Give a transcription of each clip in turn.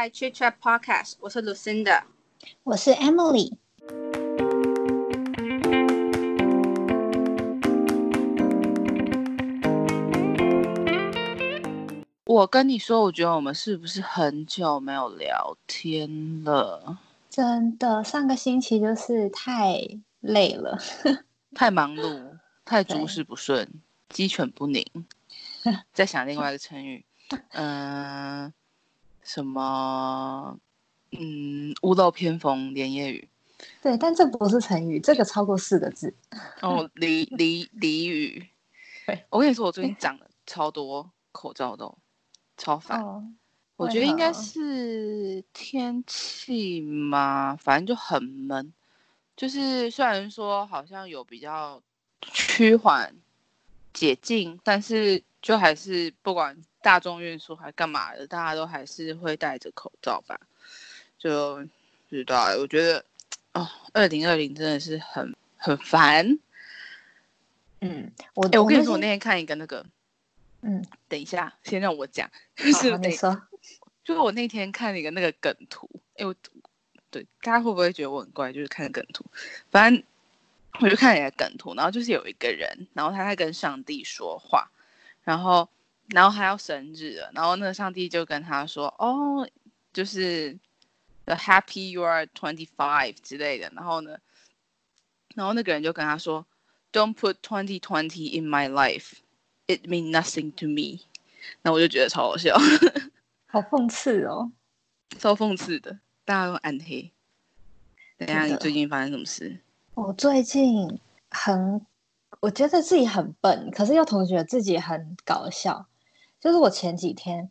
来 Chit Chat Podcast，我是 Lucinda，我是 Emily。我跟你说，我觉得我们是不是很久没有聊天了？真的，上个星期就是太累了，太忙碌，太诸事不顺，鸡犬不宁。在想另外一个成语，嗯，什么？嗯，屋漏偏逢连夜雨。对，但这不是成语，这个超过四个字。哦，俚俚俚语。对，我跟你说，我最近长了超多口罩都。超烦，我觉得应该是天气嘛，反正就很闷。就是虽然说好像有比较趋缓解禁，但是就还是不管大众运输还干嘛的，大家都还是会戴着口罩吧。就不知道，我觉得哦，二零二零真的是很很烦。嗯，我哎，我跟你说，我那天看一个那个。嗯，等一下，先让我讲。就 是你说，就是我那天看了一个那个梗图，哎，我对大家会不会觉得我很怪？就是看梗图，反正我就看了一个梗图，然后就是有一个人，然后他在跟上帝说话，然后然后他要生日了，然后那个上帝就跟他说：“哦，就是 The Happy You Are Twenty Five 之类的。”然后呢，然后那个人就跟他说：“Don't put twenty twenty in my life。” It mean nothing to me，那我就觉得超好笑，好讽刺哦，超讽刺的，大家都暗黑。等下，你最近发生什么事？我最近很，我觉得自己很笨，可是又同时觉得自己很搞笑。就是我前几天。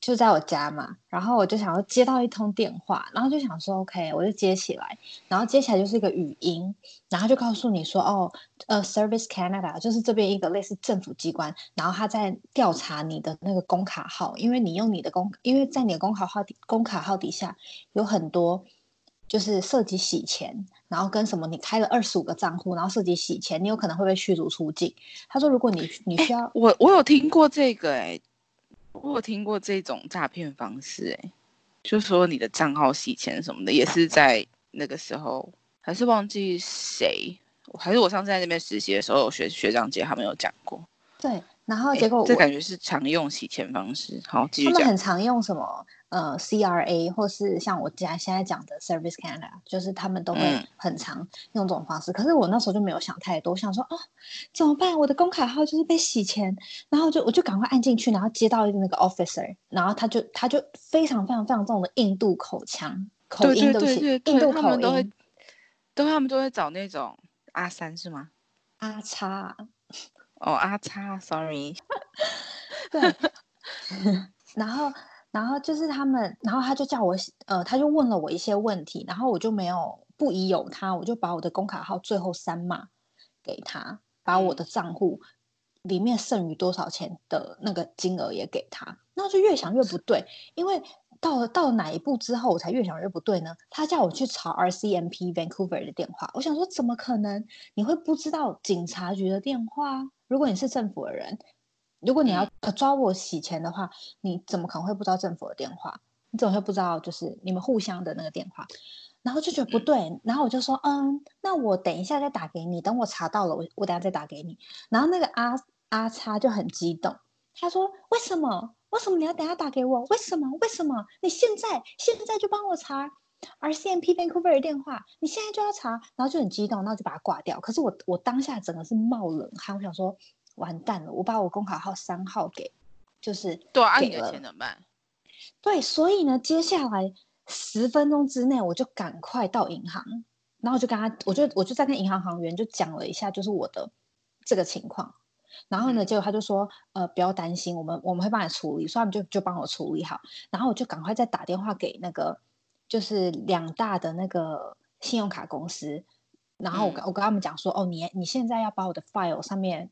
就在我家嘛，然后我就想要接到一通电话，然后就想说 OK，我就接起来，然后接起来就是一个语音，然后就告诉你说哦，呃，Service Canada 就是这边一个类似政府机关，然后他在调查你的那个工卡号，因为你用你的工，因为在你的工卡号工卡号底下有很多就是涉及洗钱，然后跟什么你开了二十五个账户，然后涉及洗钱，你有可能会被驱逐出境。他说如果你你需要，我我有听过这个哎。我有听过这种诈骗方式，哎，就说你的账号洗钱什么的，也是在那个时候，还是忘记谁，还是我上次在那边实习的时候，学学长姐他们有讲过。对，然后结果这感觉是常用洗钱方式。好，继续讲。他们很常用什么？呃，CRA 或是像我家现在讲的 Service Canada，就是他们都会很常用这种方式。可是我那时候就没有想太多，我想说哦，怎么办？我的工卡号就是被洗钱，然后就我就赶快按进去，然后接到那个 officer，然后他就他就非常非常非常重的印度口腔口音对不起，印度口音，都会都他们都会找那种阿三是吗？阿叉哦，阿叉，sorry，对，然后。然后就是他们，然后他就叫我，呃，他就问了我一些问题，然后我就没有不疑有他，我就把我的工卡号最后三码给他，把我的账户里面剩余多少钱的那个金额也给他，那就越想越不对，因为到了到了哪一步之后，我才越想越不对呢？他叫我去查 RCMP Vancouver 的电话，我想说怎么可能？你会不知道警察局的电话？如果你是政府的人。如果你要抓我洗钱的话，你怎么可能会不知道政府的电话？你怎么会不知道就是你们互相的那个电话？然后就觉得不对，然后我就说，嗯，那我等一下再打给你，等我查到了，我我等下再打给你。然后那个阿阿叉就很激动，他说：为什么？为什么你要等下打给我？为什么？为什么？你现在现在就帮我查 RCMP Vancouver 的电话，你现在就要查，然后就很激动，然后就把它挂掉。可是我我当下整个是冒冷汗，我想说。完蛋了！我把我工卡号三号给，就是对啊，你的钱怎么办？对，所以呢，接下来十分钟之内我就赶快到银行，然后就跟他，我就我就在跟银行行员就讲了一下，就是我的这个情况。然后呢，结果他就说，呃，不要担心，我们我们会帮你处理，所以他们就就帮我处理好。然后我就赶快再打电话给那个，就是两大的那个信用卡公司，然后我我跟他们讲说，哦，你你现在要把我的 file 上面。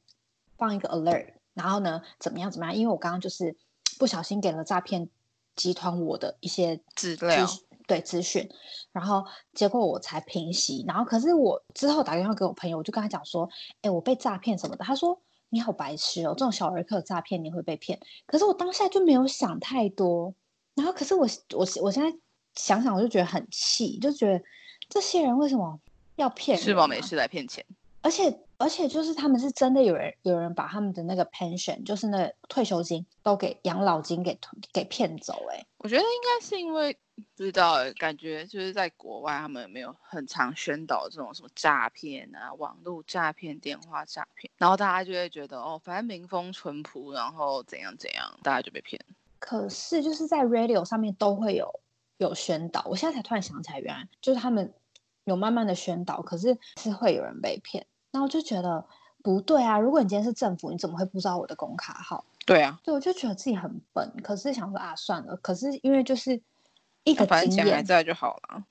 放一个 alert，然后呢，怎么样怎么样？因为我刚刚就是不小心给了诈骗集团我的一些资料，对资讯，然后结果我才平息。然后可是我之后打电话给我朋友，我就跟他讲说：“哎，我被诈骗什么的。”他说：“你好白痴哦，这种小儿科诈骗你会被骗。”可是我当下就没有想太多，然后可是我我我现在想想，我就觉得很气，就觉得这些人为什么要骗？吃饱没事来骗钱，而且。而且就是他们是真的有人有人把他们的那个 pension，就是那退休金都给养老金给给骗走哎，我觉得应该是因为不知道感觉就是在国外他们没有很常宣导这种什么诈骗啊，网络诈骗、电话诈骗，然后大家就会觉得哦，反正民风淳朴，然后怎样怎样，大家就被骗。可是就是在 radio 上面都会有有宣导，我现在才突然想起来，原来就是他们有慢慢的宣导，可是是会有人被骗。那我就觉得不对啊！如果你今天是政府，你怎么会不知道我的工卡号？对啊，对，我就觉得自己很笨。可是想说啊，算了。可是因为就是一个经验还在就好了。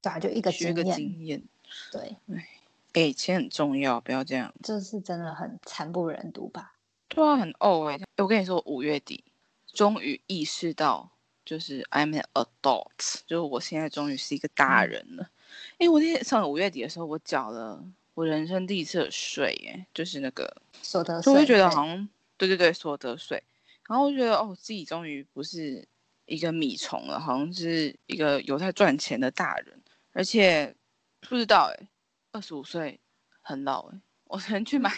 对啊，就一个学个经验。对，哎，给钱很重要，不要这样。这是真的很惨不忍睹吧？对啊，很哦哎！我跟你说，五月底终于意识到，就是 I'm an adult，就是我现在终于是一个大人了。哎，我那天上五月底的时候，我缴了。我人生第一次税，耶，就是那个所得税，我就觉得好像，对对对，所得税。然后我觉得，哦，自己终于不是一个米虫了，好像是一个有在赚钱的大人。而且不知道，哎，二十五岁很老，哎。我昨天去买，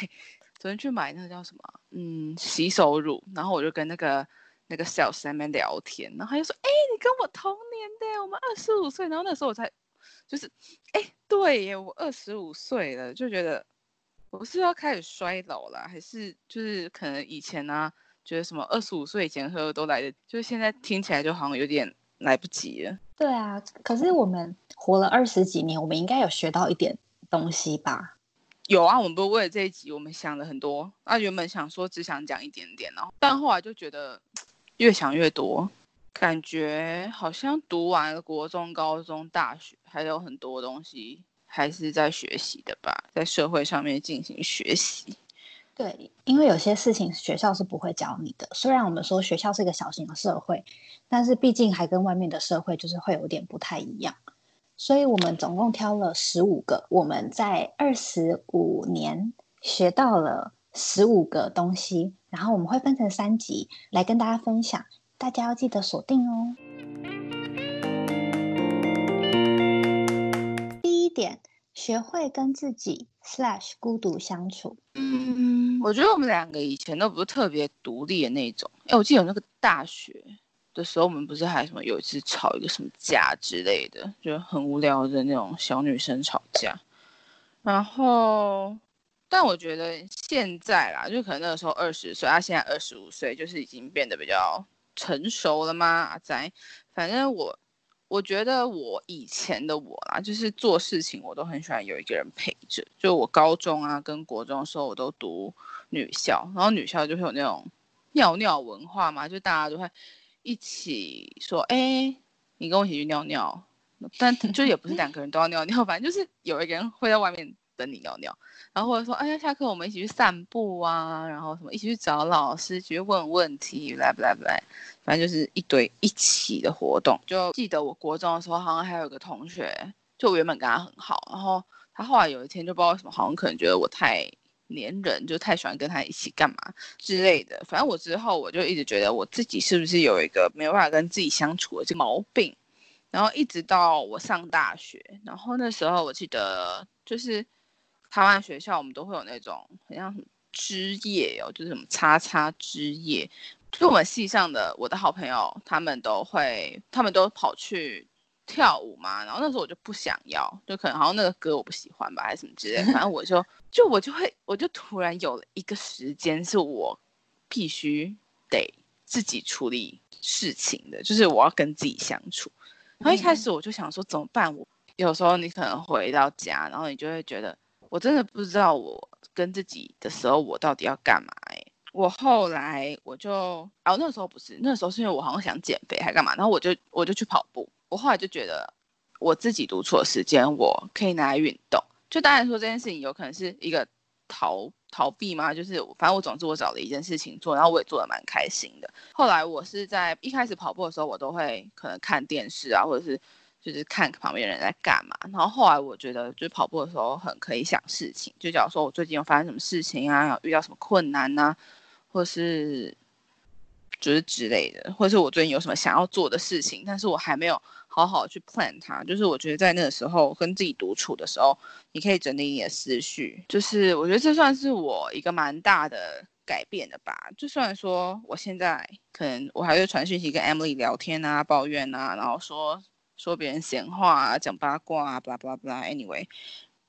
昨天去买那个叫什么，嗯，洗手乳。然后我就跟那个那个 sales 在那边聊天，然后他就说，哎，你跟我同年的，我们二十五岁。然后那时候我才。就是，哎，对耶，我二十五岁了，就觉得我是要开始衰老了，还是就是可能以前呢，觉得什么二十五岁以前喝都来得，就是现在听起来就好像有点来不及了。对啊，可是我们活了二十几年，我们应该有学到一点东西吧？有啊，我们不是为了这一集，我们想了很多。啊，原本想说只想讲一点点，然后但后来就觉得 越想越多。感觉好像读完了国中、高中、大学，还有很多东西还是在学习的吧，在社会上面进行学习。对，因为有些事情学校是不会教你的。虽然我们说学校是一个小型的社会，但是毕竟还跟外面的社会就是会有点不太一样。所以我们总共挑了十五个，我们在二十五年学到了十五个东西，然后我们会分成三集来跟大家分享。大家要记得锁定哦。第一点，学会跟自己 slash 孤独相处。嗯，我觉得我们两个以前都不是特别独立的那种。哎，我记得有那个大学的时候，我们不是还什么有一次吵一个什么架之类的，就很无聊的那种小女生吵架。然后，但我觉得现在啦，就可能那个时候二十岁，他现在二十五岁，就是已经变得比较。成熟了吗？阿仔，反正我，我觉得我以前的我啦，就是做事情我都很喜欢有一个人陪着。就我高中啊跟国中的时候，我都读女校，然后女校就会有那种尿尿文化嘛，就大家都会一起说，哎，你跟我一起去尿尿，但就也不是两个人都要尿尿，反正就是有一个人会在外面。等你尿尿，然后或者说，哎呀，下课我们一起去散步啊，然后什么一起去找老师去问问题，来不来不来，反正就是一堆一起的活动。就记得我国中的时候，好像还有个同学，就我原本跟他很好，然后他后来有一天就不知道为什么，好像可能觉得我太黏人，就太喜欢跟他一起干嘛之类的。反正我之后我就一直觉得我自己是不是有一个没有办法跟自己相处的这毛病，然后一直到我上大学，然后那时候我记得就是。台湾学校我们都会有那种很像枝叶哦，就是什么叉叉枝叶，就我们系上的我的好朋友，他们都会，他们都跑去跳舞嘛。然后那时候我就不想要，就可能好像那个歌我不喜欢吧，还是什么之类。反正我就 就我就会，我就突然有了一个时间是我必须得自己处理事情的，就是我要跟自己相处。然后一开始我就想说怎么办？我有时候你可能回到家，然后你就会觉得。我真的不知道我跟自己的时候，我到底要干嘛哎！我后来我就哦，那时候不是，那时候是因为我好像想减肥还干嘛，然后我就我就去跑步。我后来就觉得我自己独处的时间，我可以拿来运动。就当然说这件事情有可能是一个逃逃避嘛，就是反正我总之我找了一件事情做，然后我也做的蛮开心的。后来我是在一开始跑步的时候，我都会可能看电视啊，或者是。就是看旁边人在干嘛，然后后来我觉得，就是跑步的时候很可以想事情。就假如说我最近有发生什么事情啊，遇到什么困难呐，或是就是之类的，或者是我最近有什么想要做的事情，但是我还没有好好去 plan 它。就是我觉得在那个时候跟自己独处的时候，你可以整理你的思绪。就是我觉得这算是我一个蛮大的改变的吧。就算说我现在可能我还会传讯息跟 Emily 聊天啊、抱怨啊，然后说说别人闲话啊、讲八卦啊，blah blah blah。Anyway，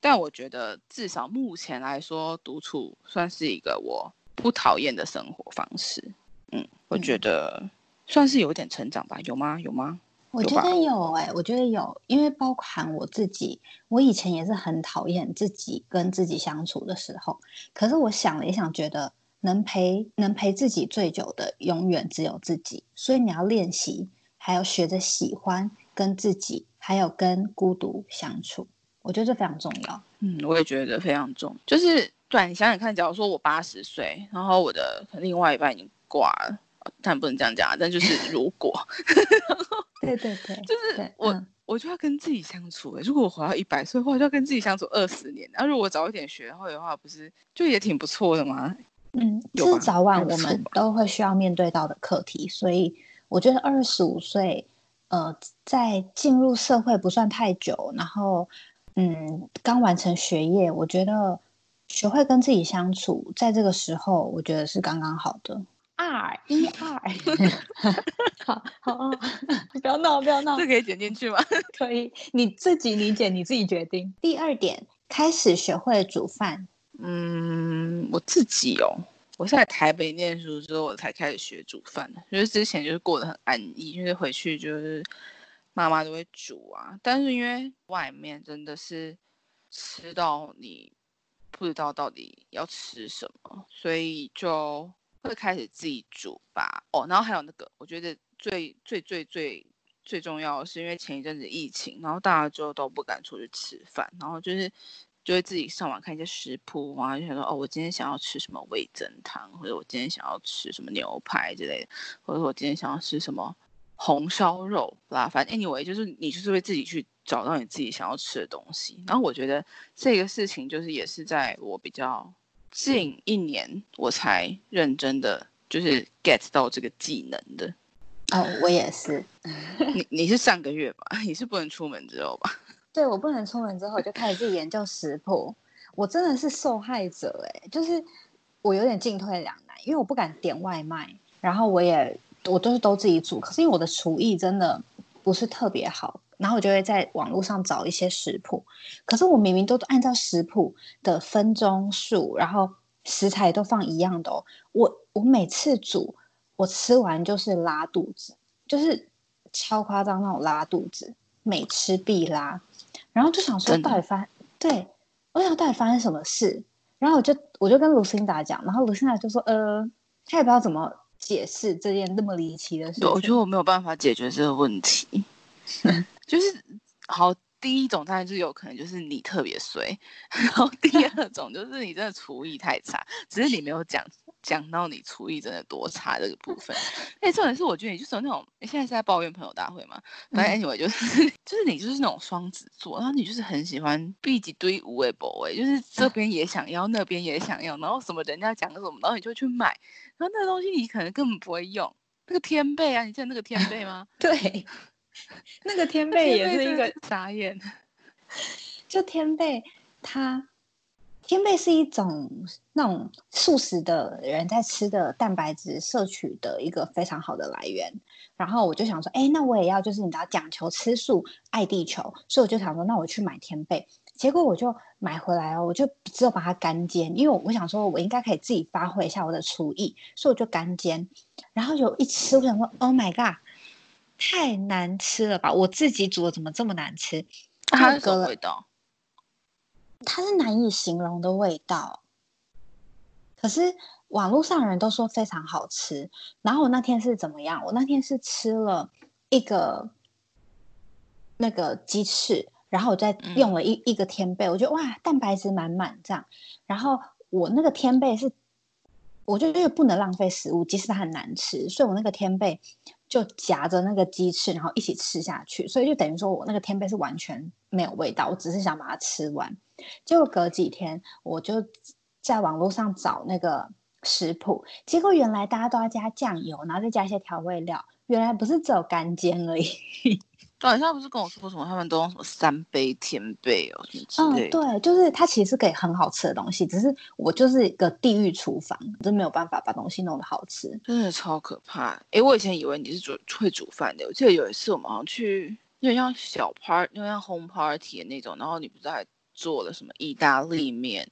但我觉得至少目前来说，独处算是一个我不讨厌的生活方式。嗯，我觉得算是有点成长吧，有吗？有吗？我觉得有哎，我觉得有，因为包含我自己，我以前也是很讨厌自己跟自己相处的时候。可是我想了一想，觉得能陪能陪自己最久的，永远只有自己。所以你要练习，还要学着喜欢跟自己，还有跟孤独相处。我觉得这非常重要。嗯，我也觉得非常重，就是对你想想看，假如说我八十岁，然后我的另外一半已经。挂了，但不能这样讲，但就是 如果，对对对，就是我我就要跟自己相处。如果我活到一百岁的话，就要跟自己相处二十年。然后如果早一点学会的话，不是就也挺不错的吗？嗯，是早晚我们都会需要面对到的课题。所以我觉得二十五岁，呃，在进入社会不算太久，然后嗯，刚完成学业，我觉得学会跟自己相处，在这个时候，我觉得是刚刚好的。二一二，好 好，哦 不要闹，不要闹，这可以剪进去吗？可以，你自己理解，你自己决定。第二点，开始学会煮饭。嗯，我自己哦，我是在台北念书之后，我才开始学煮饭的。就是之前就是过得很安逸，就是回去就是妈妈都会煮啊。但是因为外面真的是吃到你不知道到底要吃什么，所以就。会开始自己煮吧，哦，然后还有那个，我觉得最最最最最重要的是，因为前一阵子疫情，然后大家就都不敢出去吃饭，然后就是就会自己上网看一些食谱啊，就想说，哦，我今天想要吃什么味增汤，或者我今天想要吃什么牛排之类的，或者我今天想要吃什么红烧肉啦，反正 anyway，就是你就是会自己去找到你自己想要吃的东西，然后我觉得这个事情就是也是在我比较。近一年我才认真的就是 get 到这个技能的。哦，我也是。你你是上个月吧？你是不能出门之后吧？对，我不能出门之后就开始自己研究食谱。我真的是受害者哎，就是我有点进退两难，因为我不敢点外卖，然后我也我都是都自己煮，可是因为我的厨艺真的不是特别好。然后我就会在网络上找一些食谱，可是我明明都按照食谱的分钟数，然后食材都放一样的哦。我我每次煮，我吃完就是拉肚子，就是超夸张那种拉肚子，每吃必拉。然后就想说到底发，对我想到底发生什么事。然后我就我就跟卢辛达讲，然后卢辛达就说呃，他也不知道怎么解释这件那么离奇的事。我觉得我没有办法解决这个问题。就是好，第一种当然就有可能就是你特别衰，然后第 二种就是你真的厨艺太差，只是你没有讲讲到你厨艺真的多差这个部分。哎，重点是我觉得你就是那种，你现在是在抱怨朋友大会嘛？反正 anyway 就是 就是你就是那种双子座，然后你就是很喜欢避几堆无谓博味，就是这 边也想要，那边也想要，然后什么人家讲什么，然后你就去买，然后那个东西你可能根本不会用，那个天贝啊，你记得那个天贝吗？对。那个天贝也是一个傻眼，就天贝，它天贝是一种那种素食的人在吃的蛋白质摄取的一个非常好的来源。然后我就想说，哎，那我也要，就是你知道讲求吃素爱地球，所以我就想说，那我去买天贝。结果我就买回来哦，我就只有把它干煎，因为我想说，我应该可以自己发挥一下我的厨艺，所以我就干煎。然后就一吃，我想说，Oh my god！太难吃了吧！我自己煮的怎么这么难吃？它是什么味道？它是难以形容的味道。可是网络上人都说非常好吃。然后我那天是怎么样？我那天是吃了一个那个鸡翅，然后我再用了一一个天贝，我觉得哇，蛋白质满满这样。然后我那个天贝是，我就因为不能浪费食物，即使它很难吃，所以我那个天贝。就夹着那个鸡翅，然后一起吃下去，所以就等于说我那个天贝是完全没有味道，我只是想把它吃完。结果隔几天，我就在网络上找那个食谱，结果原来大家都要加酱油，然后再加一些调味料，原来不是只有干煎而已。对，他不是跟我说什么，他们都用什么三杯天贝哦什么之类。嗯，对，就是它其实是可以很好吃的东西，只是我就是一个地狱厨房，真没有办法把东西弄得好吃，真的超可怕。哎，我以前以为你是煮会煮饭的，我记得有一次我们好像去，有点像小 party，有点像 home party 的那种，然后你不是还做了什么意大利面？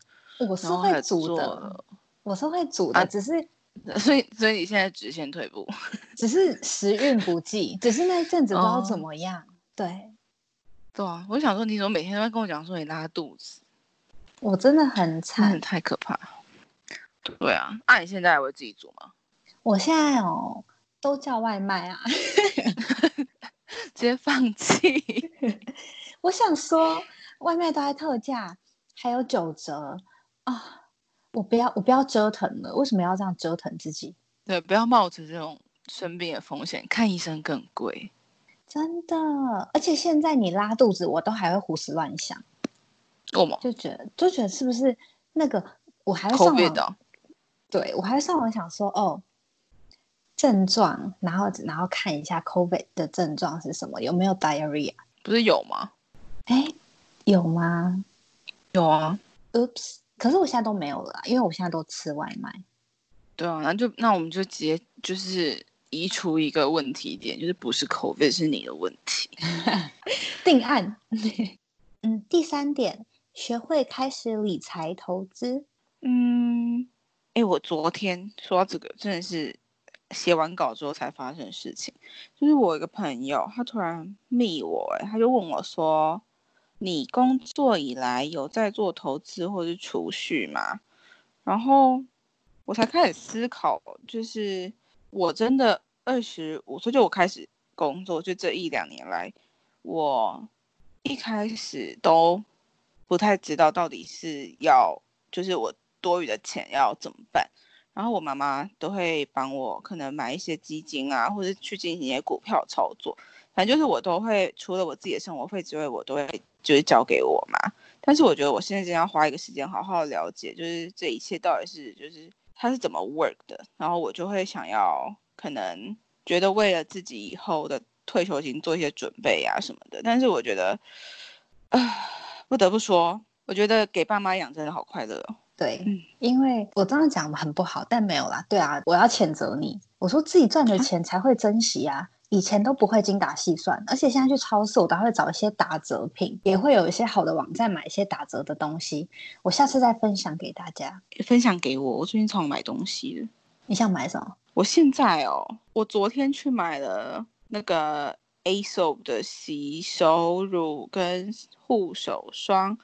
我是会煮的，我是会煮的，只是。所以，所以你现在直线退步，只是时运不济，只是那一阵子不知道怎么样。对，对啊，我想说，你怎么每天都在跟我讲说你拉肚子？我真的很惨，太可怕。对啊，那你现在还会自己煮吗？我现在哦，都叫外卖啊，直接放弃。我想说，外卖都在特价，还有九折啊。我不要，我不要折腾了。为什么要这样折腾自己？对，不要冒着这种生病的风险，看医生更贵。真的，而且现在你拉肚子，我都还会胡思乱想。够吗？就觉得，就觉得是不是那个？我还会上网。对，我还会上网想说，哦，症状，然后然后看一下 COVID 的症状是什么，有没有 diarrhea？不是有吗？哎，有吗？有啊。Oops。可是我现在都没有了，因为我现在都吃外卖。对啊，那就那我们就直接就是移除一个问题点，就是不是口味是你的问题，定案。嗯，第三点，学会开始理财投资。嗯，哎，我昨天说到这个，真的是写完稿之后才发生的事情，就是我一个朋友，他突然密我，哎，他就问我说。你工作以来有在做投资或是储蓄吗？然后我才开始思考，就是我真的二十五岁就我开始工作，就这一两年来，我一开始都不太知道到底是要，就是我多余的钱要怎么办。然后我妈妈都会帮我可能买一些基金啊，或者去进行一些股票操作。反正就是我都会，除了我自己的生活费之外，我都会就是交给我妈。但是我觉得我现在真要花一个时间好好了解，就是这一切到底是就是它是怎么 work 的。然后我就会想要可能觉得为了自己以后的退休金做一些准备啊什么的。但是我觉得，啊，不得不说，我觉得给爸妈养真的好快乐哦。对，因为我这样讲很不好，但没有啦。对啊，我要谴责你，我说自己赚的钱才会珍惜啊。以前都不会精打细算，而且现在去超市，我都会找一些打折品，也会有一些好的网站买一些打折的东西。我下次再分享给大家，分享给我。我最近常买东西了。你想买什么？我现在哦，我昨天去买了那个 A soap 的洗手乳跟护手霜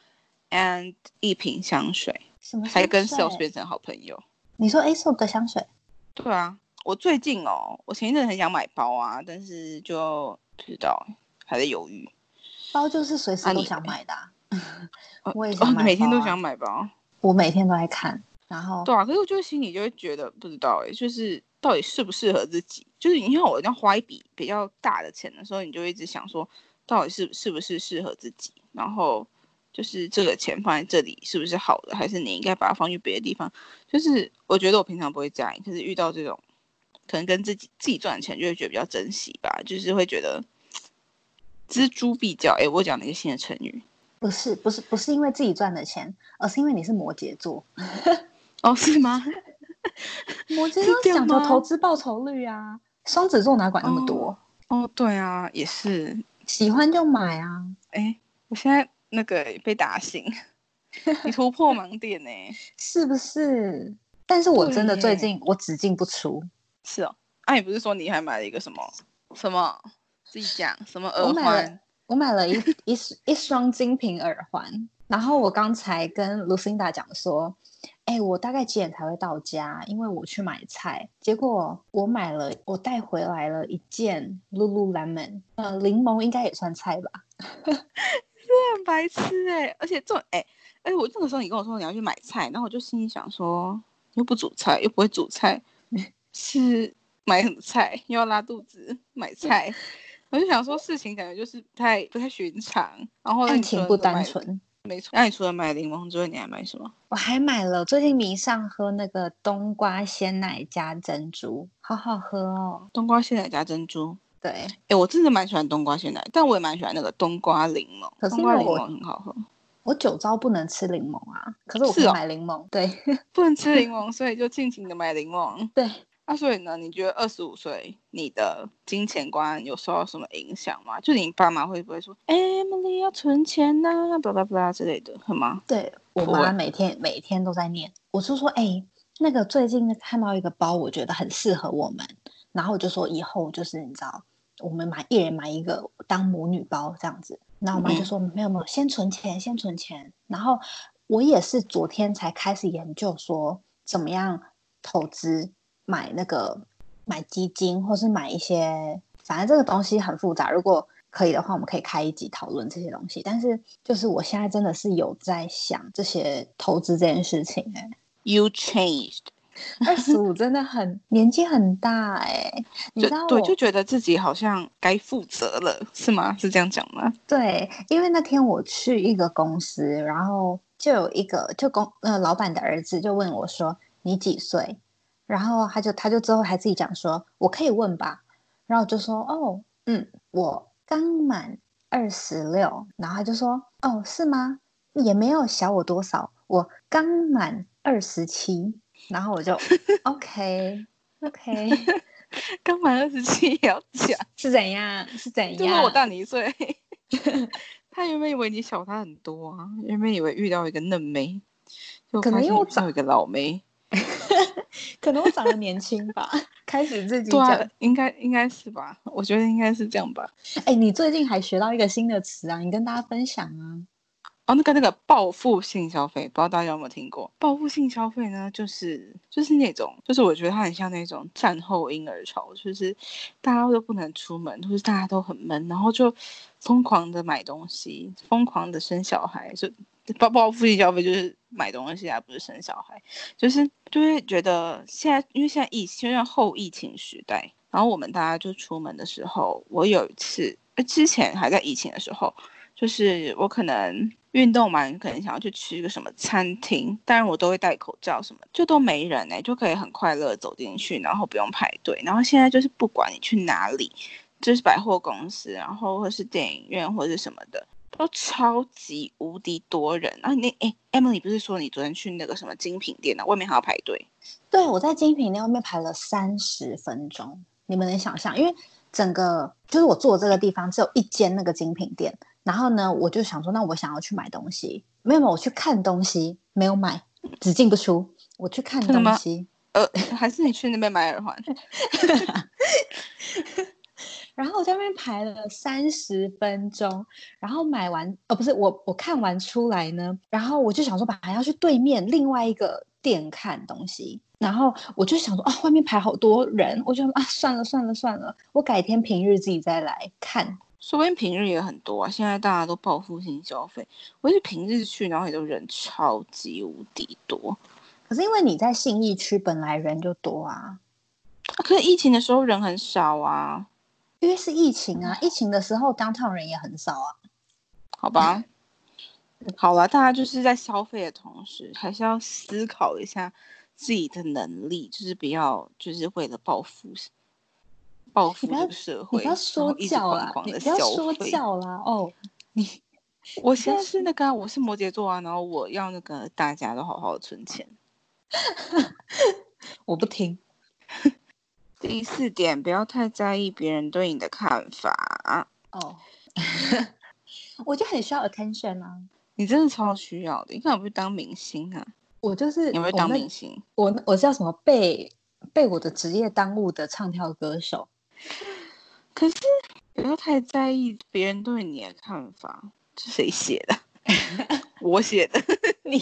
，and 一瓶香水，什么？还跟 sales 变成好朋友。你说 A soap 的香水？对啊。我最近哦，我前一阵很想买包啊，但是就不知道还在犹豫。包就是随时都想买的，我也想买，每天都想买包。我每天都在看，然后对啊，可是我就心里就会觉得不知道哎，就是到底适不适合自己。就是你看我要花一笔比较大的钱的时候，你就一直想说，到底是是不是适合自己？然后就是这个钱放在这里是不是好的，还是你应该把它放去别的地方？就是我觉得我平常不会这样，可是遇到这种。可能跟自己自己赚的钱就会觉得比较珍惜吧，就是会觉得锱铢必较。哎，我讲了一个新的成语，不是不是不是因为自己赚的钱，而是因为你是摩羯座。哦，是吗？摩羯座讲究投资报酬率啊，双子座哪管那么多？哦，对啊，也是喜欢就买啊。哎，我现在那个被打醒，你突破盲点呢，是不是？但是我真的最近我只进不出。是哦，啊，你不是说你还买了一个什么什么？自己讲什么耳环？我买了一 一一双精品耳环。然后我刚才跟 Lucinda 讲说，哎，我大概几点才会到家？因为我去买菜。结果我买了，我带回来了一件 Lululemon，呃，柠檬应该也算菜吧？是很白痴哎！而且这哎哎，我这个时候你跟我说你要去买菜，然后我就心里想说，又不煮菜，又不会煮菜。是买什么菜？又要拉肚子，买菜，我就想说事情感觉就是不太不太寻常。然后案情不单纯，没错。那你除了买柠檬之外，你还买什么？我还买了，最近迷上喝那个冬瓜鲜奶加珍珠，好好喝哦。冬瓜鲜奶加珍珠，对。哎，我真的蛮喜欢冬瓜鲜奶，但我也蛮喜欢那个冬瓜柠檬。可是冬瓜柠檬很好喝。我酒糟不能吃柠檬啊，可是我可以买柠檬。对，不能吃柠 檬，所以就尽情的买柠檬。对。那所以呢？你觉得二十五岁你的金钱观有受到什么影响吗？就你爸妈会不会说，Emily 要存钱呐，巴拉巴拉之类的，很吗？对我妈每天每天都在念。我就说，哎，那个最近看到一个包，我觉得很适合我们，然后我就说以后就是你知道，我们买一人买一个当母女包这样子。然后我妈就说，没有没有，先存钱，先存钱。然后我也是昨天才开始研究说怎么样投资。买那个买基金，或是买一些，反正这个东西很复杂。如果可以的话，我们可以开一集讨论这些东西。但是，就是我现在真的是有在想这些投资这件事情。哎，You changed，二十五真的很年纪很大哎，你知道对，就觉得自己好像该负责了，是吗？是这样讲吗？对，因为那天我去一个公司，然后就有一个就公呃老板的儿子就问我说：“你几岁？”然后他就他就之后还自己讲说，我可以问吧，然后我就说哦，嗯，我刚满二十六，然后他就说哦，是吗？也没有小我多少，我刚满二十七，然后我就 OK OK，刚满二十七也要讲是怎样是怎样？就是我大你一岁，他原本以为你小他很多啊，原本以为遇到一个嫩妹，就可能又找一个老妹。可能我长得年轻吧，开始自己讲，应该应该是吧，我觉得应该是这样吧。哎，你最近还学到一个新的词啊，你跟大家分享啊。哦，那个那个报复性消费，不知道大家有没有听过？报复性消费呢，就是就是那种，就是我觉得它很像那种战后婴儿潮，就是大家都不能出门，或是大家都很闷，然后就疯狂的买东西，疯狂的生小孩，就。包包复性消费就是买东西啊，不是生小孩，就是就会觉得现在，因为现在疫，现在后疫情时代，然后我们大家就出门的时候，我有一次，之前还在疫情的时候，就是我可能运动完，可能想要去吃一个什么餐厅，当然我都会戴口罩，什么就都没人哎，就可以很快乐走进去，然后不用排队。然后现在就是不管你去哪里，就是百货公司，然后或是电影院或者什么的。都超级无敌多人啊！你哎，Emily 不是说你昨天去那个什么精品店呢？外面还要排队。对，我在精品店外面排了三十分钟。你们能想象？因为整个就是我坐这个地方只有一间那个精品店，然后呢，我就想说，那我想要去买东西，没有没有，我去看东西，没有买，只进不出。我去看东西，呃，还是你去那边买耳环？然后我在那边排了三十分钟，然后买完哦，不是我我看完出来呢，然后我就想说，还要去对面另外一个店看东西，然后我就想说啊，外面排好多人，我就啊，算了算了算了，我改天平日自己再来看。说不定平日也很多啊，现在大家都报复性消费，我是平日去，然后也都人超级无敌多。可是因为你在信义区本来人就多啊，可是疫情的时候人很少啊。因为是疫情啊，疫情的时候当趟人也很少啊。好吧，好了，大家就是在消费的同时，还是要思考一下自己的能力，就是不要就是为了报复报复这个社会，不要说教啦，不要说教啦。哦，你我现在是那个，我是摩羯座啊，然后我要那个大家都好好存钱，我不听。第四点，不要太在意别人对你的看法。哦，我就很需要 attention 啊！你真的超需要的，你看我不是当明星啊？我就是有没有当明星？我我叫什么被被我的职业耽误的唱跳歌手。可是不要太在意别人对你的看法，是谁写的？我写的，你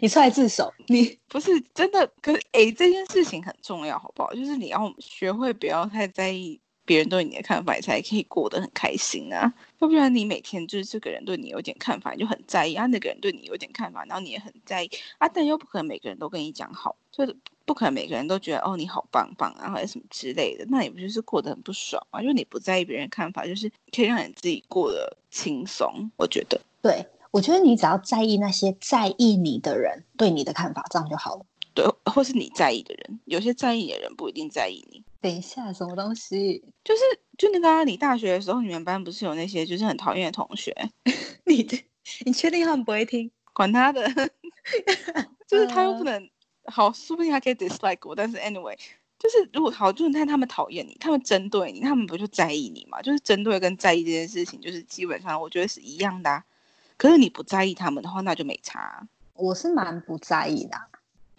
你出来自首，你不是真的。可是哎，这件事情很重要，好不好？就是你要学会不要太在意别人对你的看法，才可以过得很开心啊。要不然你每天就是这个人对你有点看法，你就很在意啊；那个人对你有点看法，然后你也很在意啊。但又不可能每个人都跟你讲好，就是不可能每个人都觉得哦你好棒棒啊，或者什么之类的。那你不就是过得很不爽啊？因为你不在意别人看法，就是可以让你自己过得轻松。我觉得对。我觉得你只要在意那些在意你的人对你的看法，这样就好了。对，或是你在意的人，有些在意你的人不一定在意你。等一下，什么东西？就是就那个你大学的时候，你们班不是有那些就是很讨厌的同学？你的，你确定他们不会听？管他的，就是他又不能好，说不定他可以 dislike 我。但是 anyway，就是如果好，就是看他们讨厌你，他们针对你，他们不就在意你嘛？就是针对跟在意这件事情，就是基本上我觉得是一样的。可是你不在意他们的话，那就没差。我是蛮不在意的。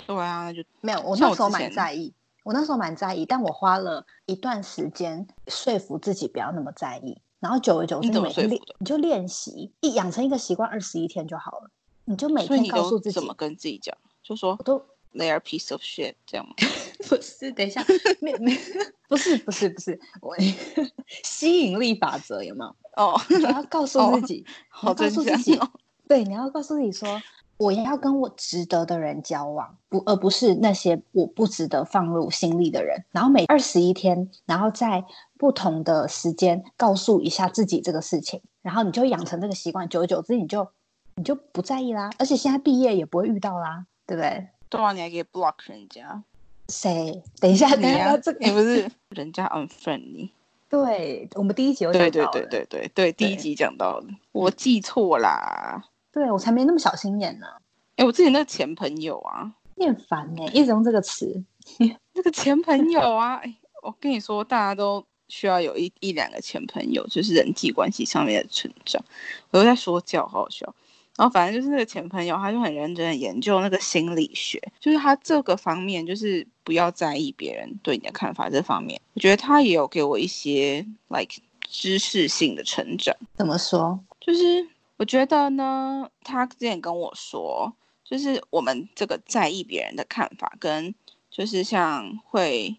对啊，那就没有。我那时候蛮在意，我那时候蛮在意，但我花了一段时间说服自己不要那么在意。然后久而久之，你每天练，你就练习，一养成一个习惯，二十一天就好了。你就每天告诉自己怎么跟自己讲，就说都 they are piece of shit 这样吗？不是，等一下，没没，不是不是不是，我 吸引力法则有没有？哦，你要告诉自己，好告诉自己，对，你要告诉自己说。我要跟我值得的人交往，不，而不是那些我不值得放入心里的人。然后每二十一天，然后在不同的时间告诉一下自己这个事情，然后你就养成这个习惯，久而久之，你就你就不在意啦。而且现在毕业也不会遇到啦，对不对？对啊，你还可以 block 人家。谁？等一下，等一下，这个你不是 人家 unfriendly。对，我们第一集有讲到。对对对对对对，第一集讲到的，我记错啦。对我才没那么小心眼呢。哎，我之前那个前朋友啊，你很烦哎，一直用这个词。那个前朋友啊，哎，我跟你说，大家都需要有一一两个前朋友，就是人际关系上面的成长。我又在说教，好好笑。然后反正就是那个前朋友，他就很认真的研究那个心理学，就是他这个方面，就是不要在意别人对你的看法这方面。我觉得他也有给我一些 like 知识性的成长。怎么说？就是。我觉得呢，他之前跟我说，就是我们这个在意别人的看法，跟就是像会，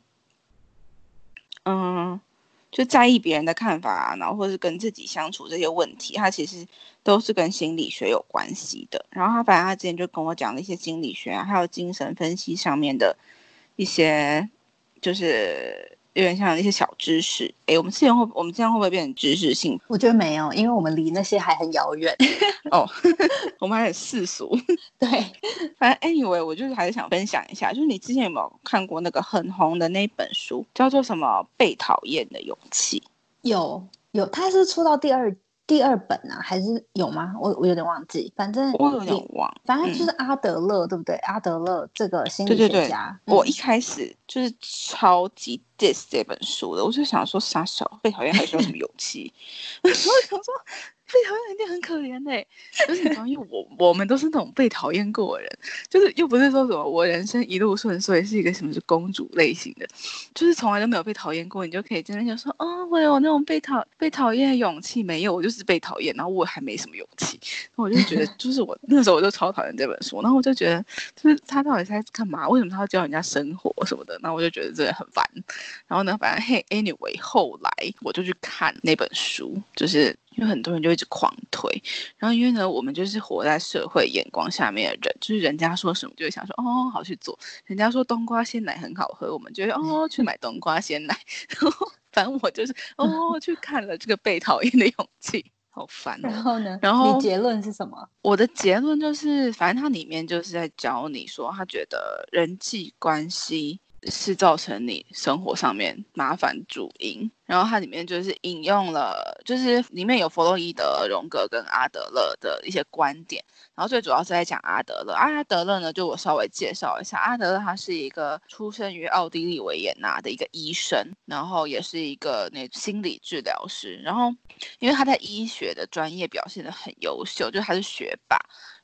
嗯，就在意别人的看法啊，然后或是跟自己相处这些问题，他其实都是跟心理学有关系的。然后他反正他之前就跟我讲了一些心理学啊，还有精神分析上面的一些，就是。有点像一些小知识，哎，我们之前会，我们这样会不会变成知识性？我觉得没有，因为我们离那些还很遥远。哦，我们还很世俗。对，反正 anyway，我就是还是想分享一下，就是你之前有没有看过那个很红的那本书，叫做什么《被讨厌的勇气》？有，有，它是出到第二。第二本啊，还是有吗？我我有点忘记，反正我有点忘，反正就是阿德勒，对不对？阿德勒这个心理学家，我一开始就是超级 dis 这本书的，我就想说，杀小被讨厌还需要什么勇气？我想说。被讨厌一定很可怜嘞，就是因为我我们都是那种被讨厌过的人，就是又不是说什么我人生一路顺遂，是一个什么是公主类型的，就是从来都没有被讨厌过，你就可以真的想说，哦，我有那种被讨被讨厌的勇气没有？我就是被讨厌，然后我还没什么勇气，我就觉得，就是我那时候我就超讨厌这本书，然后我就觉得，就是他到底在干嘛？为什么他要教人家生活什么的？然后我就觉得真的很烦。然后呢，反正嘿，anyway，后来我就去看那本书，就是。因为很多人就一直狂推，然后因为呢，我们就是活在社会眼光下面的人，就是人家说什么就会想说哦，好去做。人家说冬瓜鲜奶很好喝，我们就会哦去买冬瓜鲜奶。然后反正我就是哦去看了这个被讨厌的勇气，好烦。然后呢？然后你结论是什么？我的结论就是，反正它里面就是在教你说，他觉得人际关系。是造成你生活上面麻烦主因，然后它里面就是引用了，就是里面有弗洛伊德、荣格跟阿德勒的一些观点，然后最主要是在讲阿德勒。阿德勒呢，就我稍微介绍一下，阿德勒他是一个出生于奥地利维也纳的一个医生，然后也是一个那心理治疗师，然后因为他在医学的专业表现的很优秀，就他是学霸。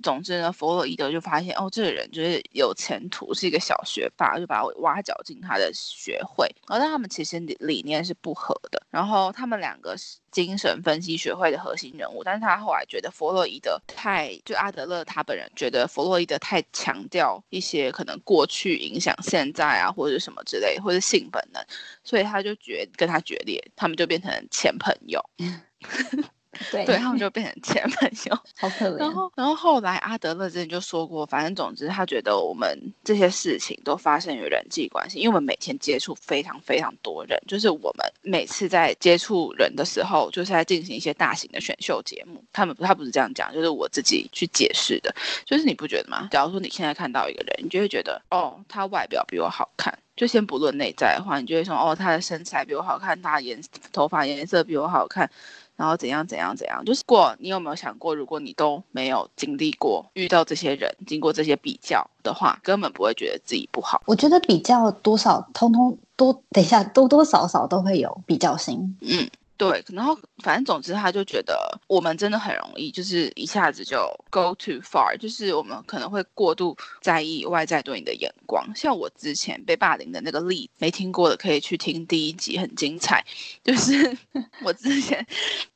总之呢，弗洛伊德就发现哦，这个人就是有前途，是一个小学霸，就把我挖角进他的学会。然后但他们其实理理念是不合的。然后他们两个是精神分析学会的核心人物，但是他后来觉得弗洛伊德太，就阿德勒他本人觉得弗洛伊德太强调一些可能过去影响现在啊，或者什么之类，或者性本能，所以他就决跟他决裂，他们就变成前朋友。对，对他们就变成前朋友，好可怜。然后，然后后来阿德勒之前就说过，反正总之他觉得我们这些事情都发生于人际关系，因为我们每天接触非常非常多人，就是我们每次在接触人的时候，就是在进行一些大型的选秀节目。他们他不是这样讲，就是我自己去解释的，就是你不觉得吗？假如说你现在看到一个人，你就会觉得哦，他外表比我好看。就先不论内在的话，你就会说哦，他的身材比我好看，他的颜头发颜色比我好看，然后怎样怎样怎样。就是过，你有没有想过，如果你都没有经历过遇到这些人，经过这些比较的话，根本不会觉得自己不好。我觉得比较多少，通通都等一下，多多少少都会有比较心。嗯。对，然后反正总之，他就觉得我们真的很容易，就是一下子就 go too far，就是我们可能会过度在意外在对你的眼光。像我之前被霸凌的那个例，没听过的可以去听第一集，很精彩。就是 我之前。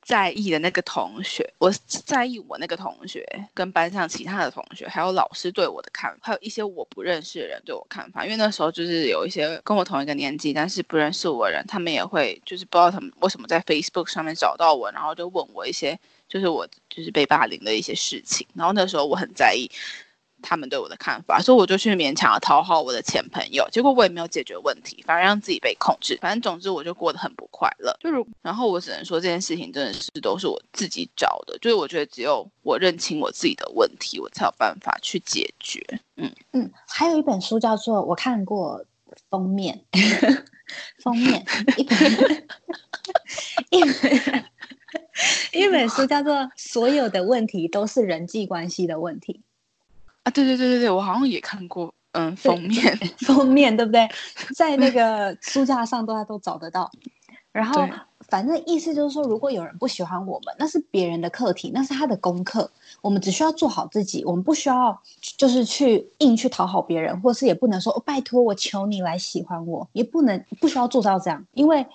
在意的那个同学，我在意我那个同学跟班上其他的同学，还有老师对我的看法，还有一些我不认识的人对我看法。因为那时候就是有一些跟我同一个年纪，但是不认识我的人，他们也会就是不知道他们为什么在 Facebook 上面找到我，然后就问我一些就是我就是被霸凌的一些事情。然后那时候我很在意。他们对我的看法，所以我就去勉强讨好我的前朋友，结果我也没有解决问题，反而让自己被控制。反正总之我就过得很不快乐。就如然后我只能说这件事情真的是都是我自己找的，就是我觉得只有我认清我自己的问题，我才有办法去解决。嗯嗯，还有一本书叫做我看过封面，封面一本一本 一本书叫做《所有的问题都是人际关系的问题》。对对对对对，我好像也看过，嗯，封面 封面对不对？在那个书架上，大家都找得到。然后，反正意思就是说，如果有人不喜欢我们，那是别人的课题，那是他的功课。我们只需要做好自己，我们不需要就是去硬去讨好别人，或是也不能说哦，拜托我求你来喜欢我，也不能不需要做到这样，因为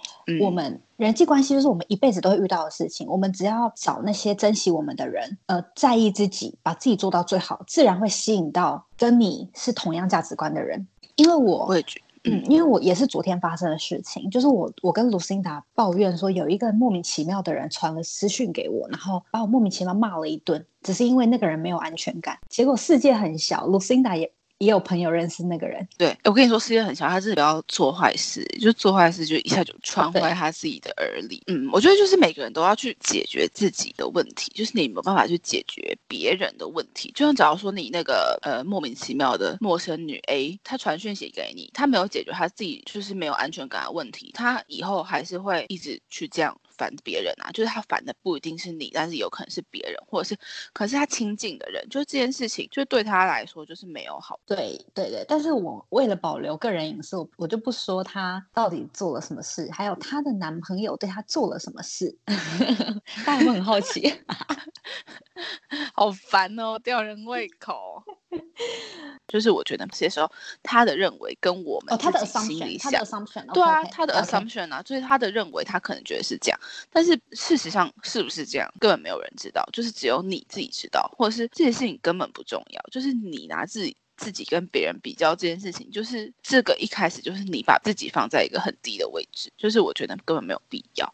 我们人际关系就是我们一辈子都会遇到的事情。我们只要找那些珍惜我们的人，呃，在意自己，把自己做到最好，自然会吸引到跟你是同样价值观的人。因为我会觉。嗯，因为我也是昨天发生的事情，就是我我跟卢辛达抱怨说，有一个莫名其妙的人传了私讯给我，然后把我莫名其妙骂了一顿，只是因为那个人没有安全感。结果世界很小，卢辛达也。也有朋友认识那个人，对我跟你说，世界很小，他是不要做坏事，就做坏事就一下就穿坏他自己的耳里。嗯，我觉得就是每个人都要去解决自己的问题，就是你没有办法去解决别人的问题。就像假如说你那个呃莫名其妙的陌生女 A，她传讯息给你，她没有解决她自己就是没有安全感的问题，她以后还是会一直去这样。烦别人啊，就是他烦的不一定是你，但是有可能是别人，或者是可是他亲近的人，就是这件事情，就对他来说就是没有好。对对对，但是我为了保留个人隐私，我就不说他到底做了什么事，还有她的男朋友对她做了什么事，大家会很好奇，好烦哦，吊人胃口。就是我觉得这些时候，他的认为跟我们他的心里想，对啊，他的 assumption 啊，就是他的认为，他可能觉得是这样，但是事实上是不是这样，根本没有人知道，就是只有你自己知道，或者是这些事情根本不重要，就是你拿自己自己跟别人比较这件事情，就是这个一开始就是你把自己放在一个很低的位置，就是我觉得根本没有必要，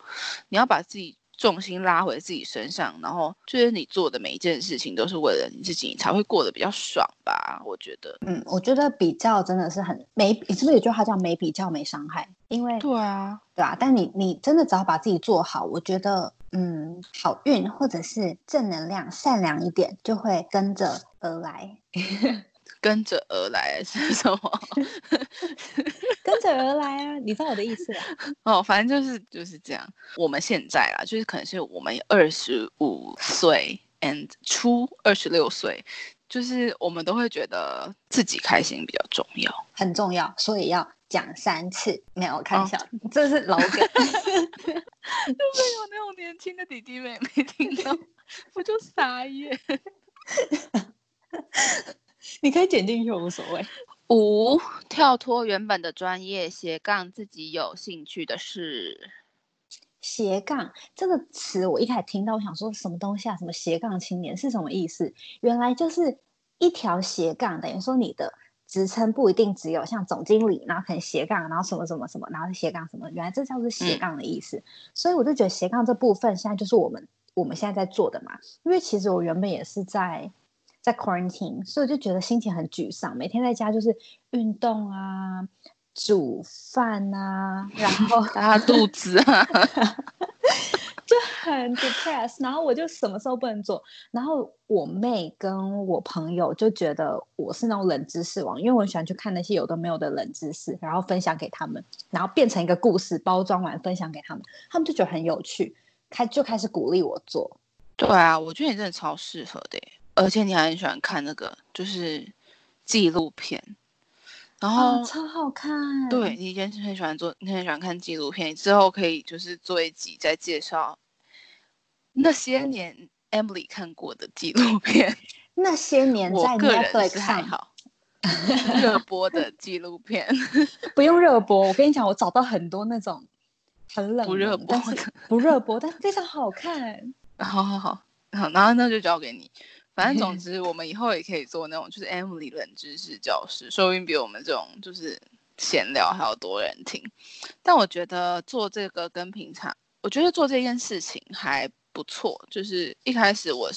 你要把自己。重心拉回自己身上，然后就是你做的每一件事情都是为了你自己，你才会过得比较爽吧？我觉得，嗯，我觉得比较真的是很没，你是不是有句话叫没比较没伤害？因为对啊，对啊，但你你真的只要把自己做好，我觉得，嗯，好运或者是正能量、善良一点就会跟着而来。跟着而来是 什么？跟着而来啊！你知道我的意思啊？哦，反正就是就是这样。我们现在啊，就是可能是我们二十五岁，and 初二十六岁，就是我们都会觉得自己开心比较重要，很重要，所以要讲三次。没有开玩笑，这是老梗。就是有那种年轻的弟弟妹妹听到，我就傻眼。你可以剪进去，无所谓。五，跳脱原本的专业，斜杠自己有兴趣的事。斜杠这个词，我一开始听到，我想说什么东西啊？什么斜杠青年是什么意思？原来就是一条斜杠，等于说你的职称不一定只有像总经理，然后可能斜杠，然后什么什么什么，然后斜杠什么。原来这叫做斜杠的意思。所以我就觉得斜杠这部分，现在就是我们。我们现在在做的嘛。因为其实我原本也是在在 quarantine，所以我就觉得心情很沮丧，每天在家就是运动啊、煮饭啊，然后 拉肚子啊。就很 depressed，然后我就什么时候不能做，然后我妹跟我朋友就觉得我是那种冷知识王，因为我很喜欢去看那些有的没有的冷知识，然后分享给他们，然后变成一个故事包装完分享给他们，他们就觉得很有趣，开就开始鼓励我做。对啊，我觉得你真的超适合的，而且你还很喜欢看那个就是纪录片，然后超好看。对你以前很喜欢做，你很喜欢看纪录片，之后可以就是做一集再介绍。那些年，Emily 看过的纪录片。那些年，在 Netflix 上好。热播的纪录片，不用热播。我跟你讲，我找到很多那种很冷不热播的，不热播，但非常好看。好好好，好，然后那就交给你。反正总 之，我们以后也可以做那种，就是 Emily 冷知识教室，说不定比我们这种就是闲聊还要多人听。但我觉得做这个跟平常，我觉得做这件事情还。不错，就是一开始我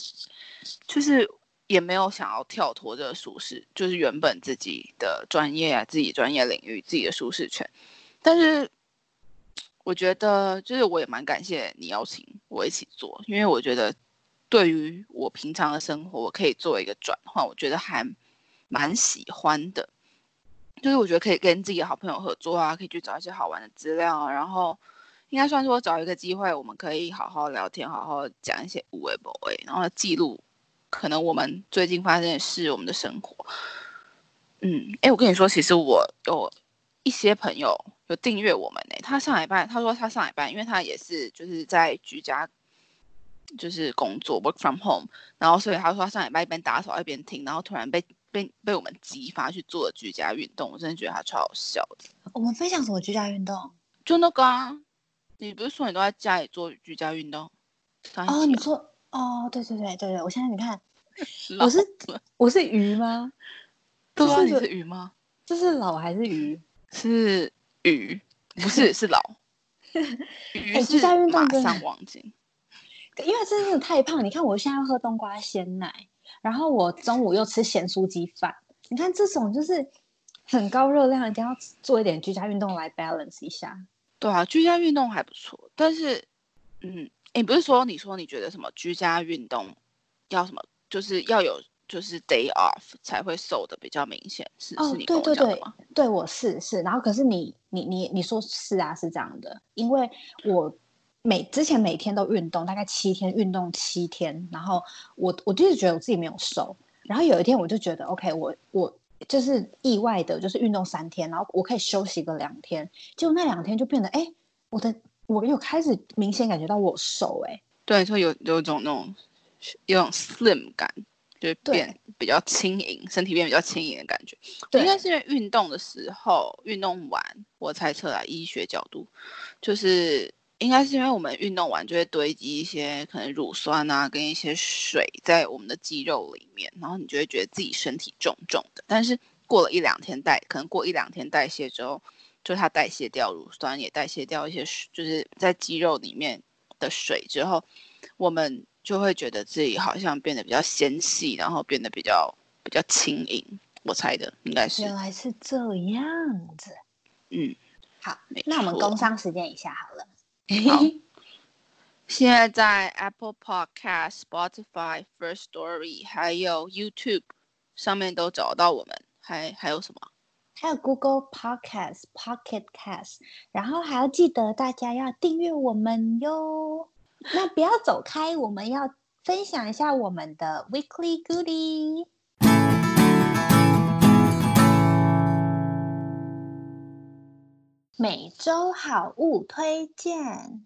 就是也没有想要跳脱这个舒适，就是原本自己的专业啊，自己专业领域自己的舒适圈。但是我觉得，就是我也蛮感谢你邀请我一起做，因为我觉得对于我平常的生活，我可以做一个转换，我觉得还蛮喜欢的。就是我觉得可以跟自己的好朋友合作啊，可以去找一些好玩的资料啊，然后。应该算是我找一个机会，我们可以好好聊天，好好讲一些无为不为，然后记录可能我们最近发生的事，我们的生活。嗯，哎，我跟你说，其实我有一些朋友有订阅我们呢。他上海班，他说他上海班，因为他也是就是在居家，就是工作 work from home，然后所以他说他上礼拜一边打扫一边听，然后突然被被被我们激发去做居家运动，我真的觉得他超好笑的。我们分享什么居家运动？就那个。啊。你不是说你都在家里做居家运动？哦，你说哦，对对对对对，我现在你看，我是我是鱼吗？都是你是鱼吗？这是老还是鱼？是鱼，不是是老。鱼居家运动马上忘记，因为真的太胖。你看我现在要喝冬瓜鲜奶，然后我中午又吃咸酥鸡饭。你看这种就是很高热量，一定要做一点居家运动来 balance 一下。对啊，居家运动还不错，但是，嗯，你不是说你说你觉得什么居家运动要什么，就是要有就是 day off 才会瘦的比较明显，是是你跟我讲的吗？对，我是是，然后可是你你你你说是啊，是这样的，因为我每之前每天都运动，大概七天运动七天，然后我我就是觉得我自己没有瘦，然后有一天我就觉得 OK，我我。就是意外的，就是运动三天，然后我可以休息个两天，结果那两天就变得，哎，我的我有开始明显感觉到我瘦，哎，对，就有有一种那种有种 slim 感，就变比较轻盈，身体变比较轻盈的感觉。对，应该是因为运动的时候，运动完，我猜测啊，医学角度，就是。应该是因为我们运动完就会堆积一些可能乳酸啊，跟一些水在我们的肌肉里面，然后你就会觉得自己身体重重的。但是过了一两天代，可能过一两天代谢之后，就它代谢掉乳酸，也代谢掉一些就是在肌肉里面的水之后，我们就会觉得自己好像变得比较纤细，然后变得比较比较轻盈。我猜的应该是。原来是这样子。嗯，好，那我们工商时间一下好了。好，现在在 Apple Podcast、Spotify、First Story 还有 YouTube 上面都找到我们，还还有什么？还有 Google Podcast、Pocket Cast，然后还要记得大家要订阅我们哟。那不要走开，我们要分享一下我们的 Weekly Goodie。每周好物推荐。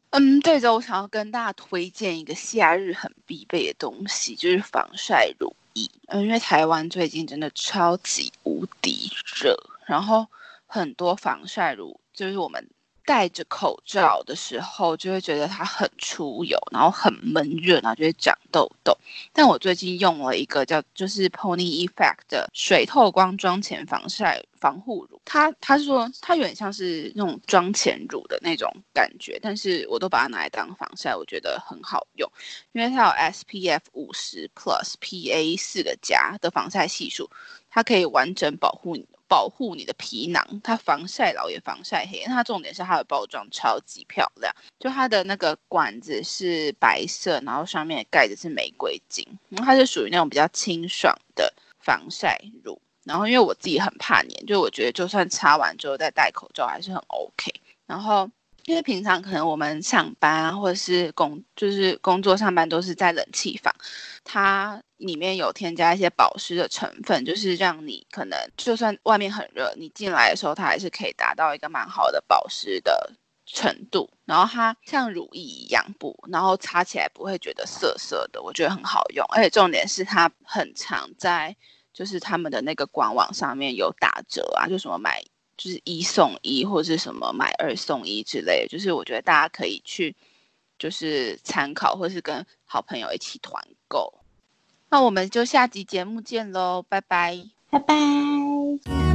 嗯，这周我想要跟大家推荐一个夏日很必备的东西，就是防晒乳液。嗯，因为台湾最近真的超级无敌热，然后很多防晒乳就是我们戴着口罩的时候，就会觉得它很出油，然后很闷热，然后就会长痘痘。但我最近用了一个叫就是 Pony Effect 的水透光妆前防晒防护乳，它它是说它有点像是那种妆前乳的那种感觉，但是我都把它拿来当防晒，我觉得很好用，因为它有 SPF 五十 Plus PA 四个加的防晒系数，它可以完整保护你。保护你的皮囊，它防晒老也防晒黑。它重点是它的包装超级漂亮，就它的那个管子是白色，然后上面盖的是玫瑰金，它是属于那种比较清爽的防晒乳。然后因为我自己很怕黏，就我觉得就算擦完之后再戴口罩还是很 OK。然后。因为平常可能我们上班啊，或者是工，就是工作上班都是在冷气房，它里面有添加一些保湿的成分，就是让你可能就算外面很热，你进来的时候它还是可以达到一个蛮好的保湿的程度。然后它像乳液一样补，然后擦起来不会觉得涩涩的，我觉得很好用。而且重点是它很常在就是他们的那个官网上面有打折啊，就什么买。就是一送一或者是什么买二送一之类，就是我觉得大家可以去，就是参考或是跟好朋友一起团购。那我们就下集节目见喽，拜拜，拜拜。